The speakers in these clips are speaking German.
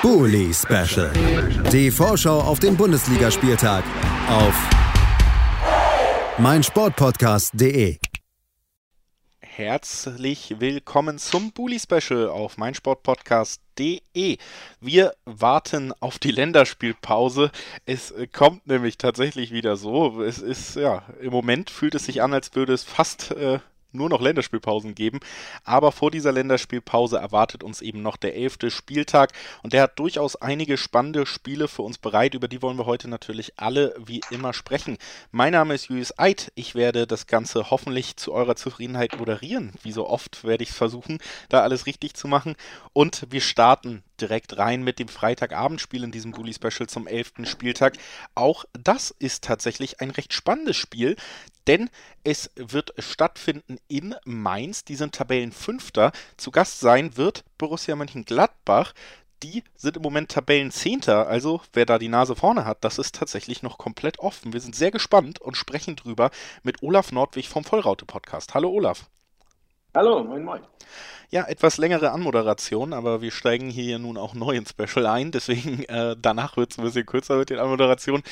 Bully Special. Die Vorschau auf den Bundesligaspieltag auf meinsportpodcast.de. Herzlich willkommen zum Bully Special auf meinsportpodcast.de. Wir warten auf die Länderspielpause. Es kommt nämlich tatsächlich wieder so. Es ist ja, im Moment fühlt es sich an, als würde es fast äh, nur noch Länderspielpausen geben. Aber vor dieser Länderspielpause erwartet uns eben noch der elfte Spieltag und der hat durchaus einige spannende Spiele für uns bereit. Über die wollen wir heute natürlich alle wie immer sprechen. Mein Name ist Julius Eid. Ich werde das Ganze hoffentlich zu eurer Zufriedenheit moderieren. Wie so oft werde ich es versuchen, da alles richtig zu machen. Und wir starten direkt rein mit dem Freitagabendspiel in diesem Bully Special zum 11. Spieltag. Auch das ist tatsächlich ein recht spannendes Spiel, denn es wird stattfinden in Mainz. Die sind Tabellenfünfter. Zu Gast sein wird Borussia Mönchengladbach. Die sind im Moment Tabellenzehnter, also wer da die Nase vorne hat, das ist tatsächlich noch komplett offen. Wir sind sehr gespannt und sprechen drüber mit Olaf Nordwig vom Vollraute Podcast. Hallo Olaf. Hallo, moin moin. Ja, etwas längere Anmoderation, aber wir steigen hier nun auch neu ins Special ein, deswegen äh, danach wird es ein bisschen kürzer mit den Anmoderationen.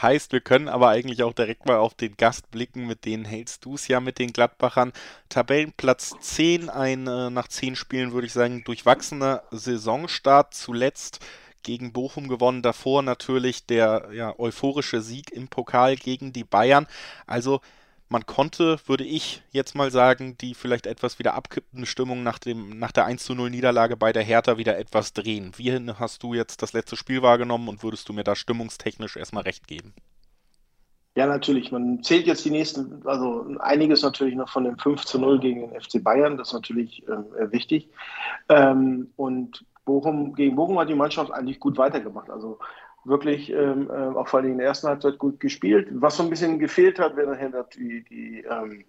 Heißt, wir können aber eigentlich auch direkt mal auf den Gast blicken, mit denen hältst du es ja mit den Gladbachern. Tabellenplatz 10, ein äh, nach 10 Spielen würde ich sagen durchwachsener Saisonstart zuletzt gegen Bochum gewonnen. Davor natürlich der ja, euphorische Sieg im Pokal gegen die Bayern. Also man konnte, würde ich jetzt mal sagen, die vielleicht etwas wieder abkippende Stimmung nach, dem, nach der 1 zu 0 Niederlage bei der Hertha wieder etwas drehen. Wie hast du jetzt das letzte Spiel wahrgenommen und würdest du mir da stimmungstechnisch erstmal recht geben? Ja, natürlich. Man zählt jetzt die nächsten, also einiges natürlich noch von dem 5 zu 0 gegen den FC Bayern. Das ist natürlich äh, wichtig. Ähm, und Bochum, gegen Bochum hat die Mannschaft eigentlich gut weitergemacht. Also wirklich ähm, äh, auch vor allem in der ersten Halbzeit gut gespielt. Was so ein bisschen gefehlt hat, wäre nachher die, die, ähm,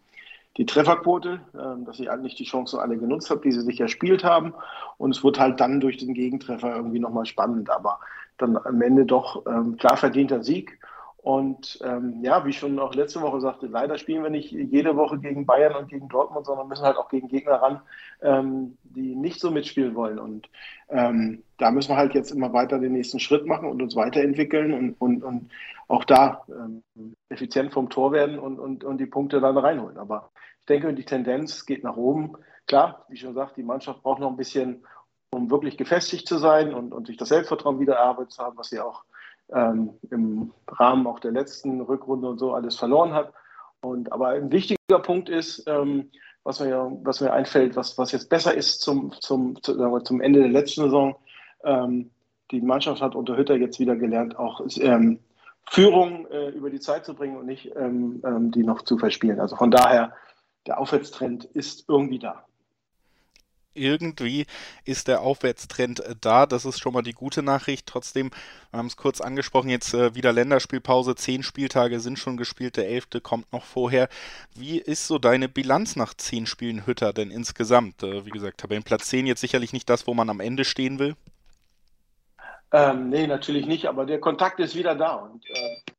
die Trefferquote, ähm, dass ich eigentlich die Chancen alle genutzt habe, die sie sich erspielt haben. Und es wurde halt dann durch den Gegentreffer irgendwie nochmal spannend, aber dann am Ende doch ähm, klar verdienter Sieg. Und ähm, ja, wie ich schon auch letzte Woche sagte, leider spielen wir nicht jede Woche gegen Bayern und gegen Dortmund, sondern müssen halt auch gegen Gegner ran, ähm, die nicht so mitspielen wollen. Und ähm, da müssen wir halt jetzt immer weiter den nächsten Schritt machen und uns weiterentwickeln und, und, und auch da ähm, effizient vom Tor werden und, und, und die Punkte dann reinholen. Aber ich denke, die Tendenz geht nach oben. Klar, wie schon gesagt, die Mannschaft braucht noch ein bisschen, um wirklich gefestigt zu sein und, und sich das Selbstvertrauen wieder erarbeitet zu haben, was sie auch ähm, im Rahmen auch der letzten Rückrunde und so alles verloren hat. Und, aber ein wichtiger Punkt ist, ähm, was, mir, was mir einfällt, was, was jetzt besser ist zum, zum, zu, zum Ende der letzten Saison. Ähm, die Mannschaft hat unter Hütter jetzt wieder gelernt, auch ähm, Führung äh, über die Zeit zu bringen und nicht ähm, ähm, die noch zu verspielen. Also von daher, der Aufwärtstrend ist irgendwie da irgendwie ist der Aufwärtstrend äh, da. Das ist schon mal die gute Nachricht. Trotzdem, wir haben es kurz angesprochen, jetzt äh, wieder Länderspielpause. Zehn Spieltage sind schon gespielt, der elfte kommt noch vorher. Wie ist so deine Bilanz nach zehn Spielen Hütter denn insgesamt? Äh, wie gesagt, Tabellenplatz 10 jetzt sicherlich nicht das, wo man am Ende stehen will. Ähm, nee, natürlich nicht, aber der Kontakt ist wieder da und äh,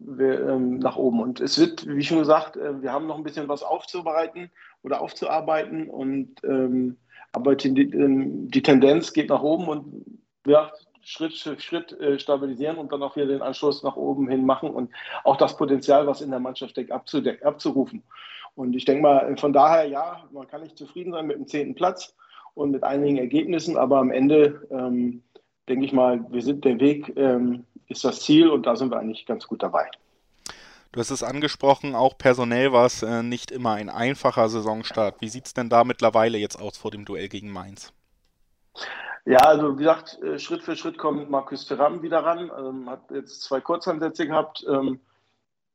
wir, ähm, nach oben. Und es wird, wie schon gesagt, äh, wir haben noch ein bisschen was aufzubereiten oder aufzuarbeiten. Und ähm, aber die, ähm, die, Tendenz geht nach oben und ja, Schritt für Schritt äh, stabilisieren und dann auch wieder den Anschluss nach oben hin machen und auch das Potenzial, was in der Mannschaft steckt, abzurufen. Und ich denke mal, von daher, ja, man kann nicht zufrieden sein mit dem zehnten Platz und mit einigen Ergebnissen, aber am Ende ähm, denke ich mal, wir sind der Weg, ähm, ist das Ziel und da sind wir eigentlich ganz gut dabei. Du hast es angesprochen, auch personell war es äh, nicht immer ein einfacher Saisonstart. Wie sieht es denn da mittlerweile jetzt aus vor dem Duell gegen Mainz? Ja, also wie gesagt, äh, Schritt für Schritt kommt Markus Ferram wieder ran. Ähm, hat jetzt zwei Kurzansätze gehabt. Ähm,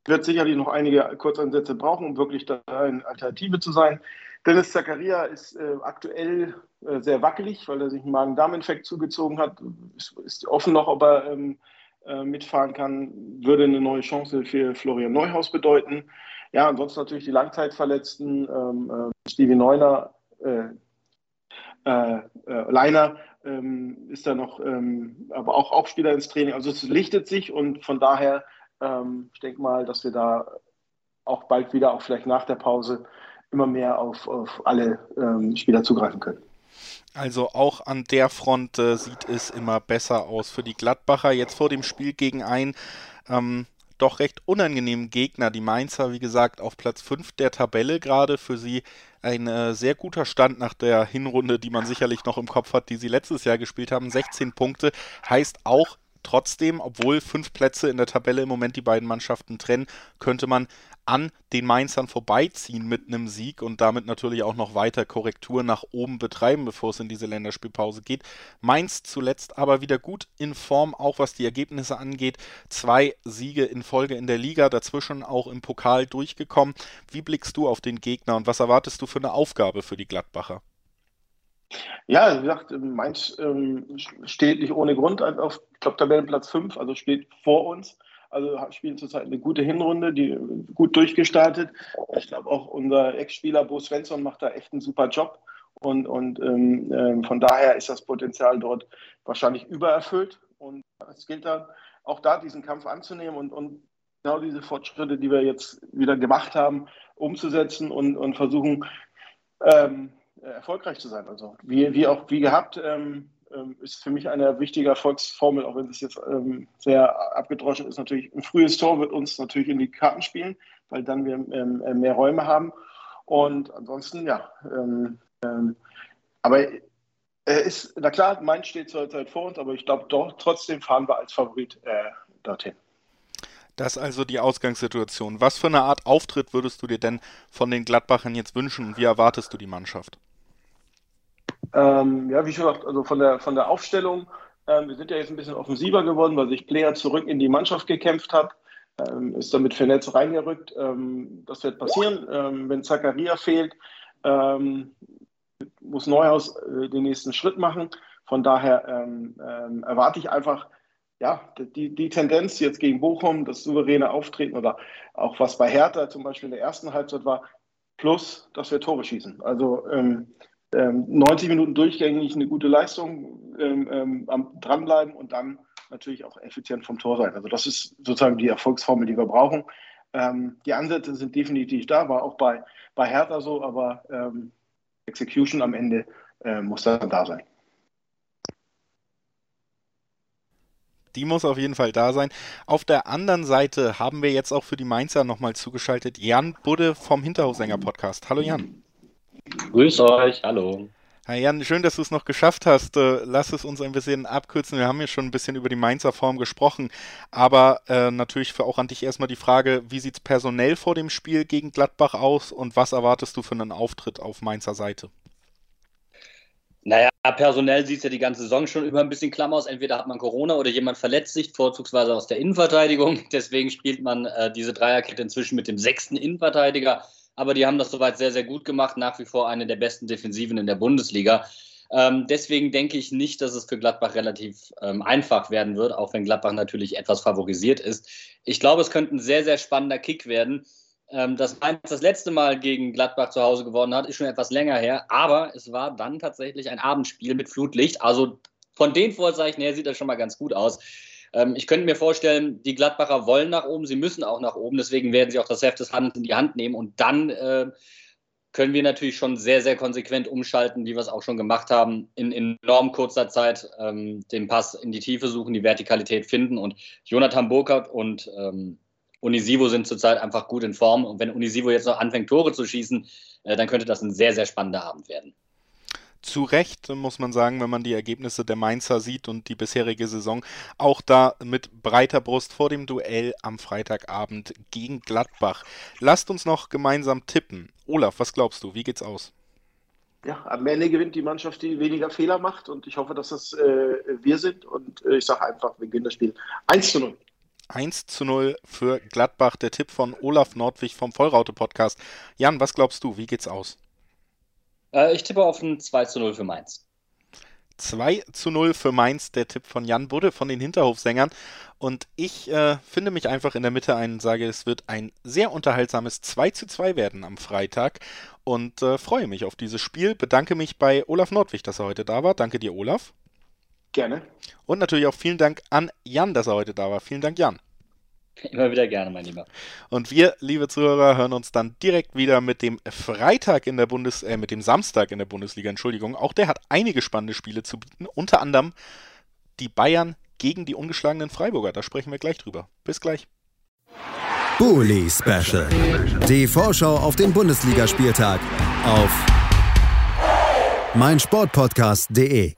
wird sicherlich noch einige Kurzansätze brauchen, um wirklich da eine Alternative zu sein. Dennis Zakaria ist äh, aktuell äh, sehr wackelig, weil er sich einen Magen-Darm-Infekt zugezogen hat. Ist, ist offen noch, ob er ähm, äh, mitfahren kann, würde eine neue Chance für Florian Neuhaus bedeuten. Ja, ansonsten natürlich die Langzeitverletzten, ähm, äh, Stevie Neuner, äh, äh, Leiner ähm, ist da noch, ähm, aber auch Aufspieler ins Training. Also es lichtet sich und von daher, ähm, ich denke mal, dass wir da auch bald wieder, auch vielleicht nach der Pause, immer mehr auf, auf alle ähm, Spieler zugreifen können. Also auch an der Front äh, sieht es immer besser aus für die Gladbacher. Jetzt vor dem Spiel gegen ein ähm, doch recht unangenehmen Gegner. Die Mainzer, wie gesagt, auf Platz 5 der Tabelle gerade. Für sie ein äh, sehr guter Stand nach der Hinrunde, die man sicherlich noch im Kopf hat, die sie letztes Jahr gespielt haben. 16 Punkte heißt auch trotzdem, obwohl fünf Plätze in der Tabelle im Moment die beiden Mannschaften trennen, könnte man an den Mainzern vorbeiziehen mit einem Sieg und damit natürlich auch noch weiter Korrektur nach oben betreiben, bevor es in diese Länderspielpause geht. Mainz zuletzt aber wieder gut in Form, auch was die Ergebnisse angeht. Zwei Siege in Folge in der Liga, dazwischen auch im Pokal durchgekommen. Wie blickst du auf den Gegner und was erwartest du für eine Aufgabe für die Gladbacher? Ja, wie gesagt, Mainz ähm, steht nicht ohne Grund auf, ich glaube, Tabellenplatz 5, also steht vor uns. Also spielen zurzeit eine gute Hinrunde, die gut durchgestartet. Ich glaube auch unser Ex-Spieler Bo Svensson macht da echt einen super Job. Und, und ähm, ähm, von daher ist das Potenzial dort wahrscheinlich übererfüllt. Und es gilt dann auch da, diesen Kampf anzunehmen und, und genau diese Fortschritte, die wir jetzt wieder gemacht haben, umzusetzen und, und versuchen, ähm, erfolgreich zu sein. Also wie, wie auch wie gehabt, ähm, ist für mich eine wichtige Erfolgsformel, auch wenn es jetzt ähm, sehr abgedroschen ist. Natürlich ein frühes Tor wird uns natürlich in die Karten spielen, weil dann wir ähm, äh, mehr Räume haben. Und ansonsten, ja, ähm, ähm, aber er ist, na klar, Mainz steht zurzeit vor uns, aber ich glaube doch, trotzdem fahren wir als Favorit äh, dorthin. Das ist also die Ausgangssituation. Was für eine Art Auftritt würdest du dir denn von den Gladbachern jetzt wünschen und wie erwartest du die Mannschaft? Ähm, ja, wie schon gesagt, also von der, von der Aufstellung, ähm, wir sind ja jetzt ein bisschen offensiver geworden, weil sich Player zurück in die Mannschaft gekämpft hat, ähm, ist damit für Netz reingerückt. Ähm, das wird passieren. Ähm, wenn Zakaria fehlt, ähm, muss Neuhaus äh, den nächsten Schritt machen. Von daher erwarte ich einfach, ja, die, die Tendenz jetzt gegen Bochum, das souveräne Auftreten oder auch was bei Hertha zum Beispiel in der ersten Halbzeit war, plus, dass wir Tore schießen. Also ähm, 90 ähm, Minuten durchgängig eine gute Leistung, ähm, ähm, am dranbleiben und dann natürlich auch effizient vom Tor sein. Also das ist sozusagen die Erfolgsformel, die wir brauchen. Ähm, die Ansätze sind definitiv da, war auch bei, bei Hertha so, aber ähm, Execution am Ende äh, muss dann da sein. Die muss auf jeden Fall da sein. Auf der anderen Seite haben wir jetzt auch für die Mainzer nochmal zugeschaltet Jan Budde vom Hinterhofsänger Podcast. Hallo Jan. Grüß euch, hallo. Hi Jan, schön, dass du es noch geschafft hast. Äh, lass es uns ein bisschen abkürzen. Wir haben ja schon ein bisschen über die Mainzer Form gesprochen, aber äh, natürlich für auch an dich erstmal die Frage, wie sieht es personell vor dem Spiel gegen Gladbach aus und was erwartest du für einen Auftritt auf Mainzer Seite? Naja, personell sieht es ja die ganze Saison schon über ein bisschen klamm aus. Entweder hat man Corona oder jemand verletzt sich, vorzugsweise aus der Innenverteidigung. Deswegen spielt man äh, diese Dreierkette inzwischen mit dem sechsten Innenverteidiger aber die haben das soweit sehr, sehr gut gemacht. Nach wie vor eine der besten Defensiven in der Bundesliga. Ähm, deswegen denke ich nicht, dass es für Gladbach relativ ähm, einfach werden wird, auch wenn Gladbach natürlich etwas favorisiert ist. Ich glaube, es könnte ein sehr, sehr spannender Kick werden. Ähm, dass Mainz das letzte Mal gegen Gladbach zu Hause gewonnen hat, ist schon etwas länger her, aber es war dann tatsächlich ein Abendspiel mit Flutlicht. Also von den Vorzeichen her sieht das schon mal ganz gut aus. Ähm, ich könnte mir vorstellen, die Gladbacher wollen nach oben, sie müssen auch nach oben, deswegen werden sie auch das Heft des Handels in die Hand nehmen und dann äh, können wir natürlich schon sehr, sehr konsequent umschalten, wie wir es auch schon gemacht haben, in, in enorm kurzer Zeit ähm, den Pass in die Tiefe suchen, die Vertikalität finden. Und Jonathan Burkhardt und ähm, Unisivo sind zurzeit einfach gut in Form. Und wenn Unisivo jetzt noch anfängt, Tore zu schießen, äh, dann könnte das ein sehr, sehr spannender Abend werden zu Recht, muss man sagen, wenn man die Ergebnisse der Mainzer sieht und die bisherige Saison. Auch da mit breiter Brust vor dem Duell am Freitagabend gegen Gladbach. Lasst uns noch gemeinsam tippen. Olaf, was glaubst du? Wie geht's aus? Ja, am Ende gewinnt die Mannschaft, die weniger Fehler macht und ich hoffe, dass das äh, wir sind und äh, ich sage einfach, wir gewinnen das Spiel 1 zu 0. 1 zu 0 für Gladbach, der Tipp von Olaf Nordwig vom Vollraute Podcast. Jan, was glaubst du? Wie geht's aus? Äh, ich tippe auf ein 2 zu 0 für Mainz. 2 zu 0 für Mainz, der Tipp von Jan Budde von den Hinterhofsängern. Und ich äh, finde mich einfach in der Mitte ein und sage, es wird ein sehr unterhaltsames 2 zu 2 werden am Freitag. Und äh, freue mich auf dieses Spiel. Bedanke mich bei Olaf Nordwig, dass er heute da war. Danke dir, Olaf. Gerne. Und natürlich auch vielen Dank an Jan, dass er heute da war. Vielen Dank, Jan. Immer wieder gerne, mein Lieber. Und wir, liebe Zuhörer, hören uns dann direkt wieder mit dem Freitag in der Bundes, äh, mit dem Samstag in der Bundesliga, Entschuldigung. Auch der hat einige spannende Spiele zu bieten, unter anderem die Bayern gegen die ungeschlagenen Freiburger. Da sprechen wir gleich drüber. Bis gleich. Bully Special. Die Vorschau auf den Bundesligaspieltag auf meinsportpodcast.de.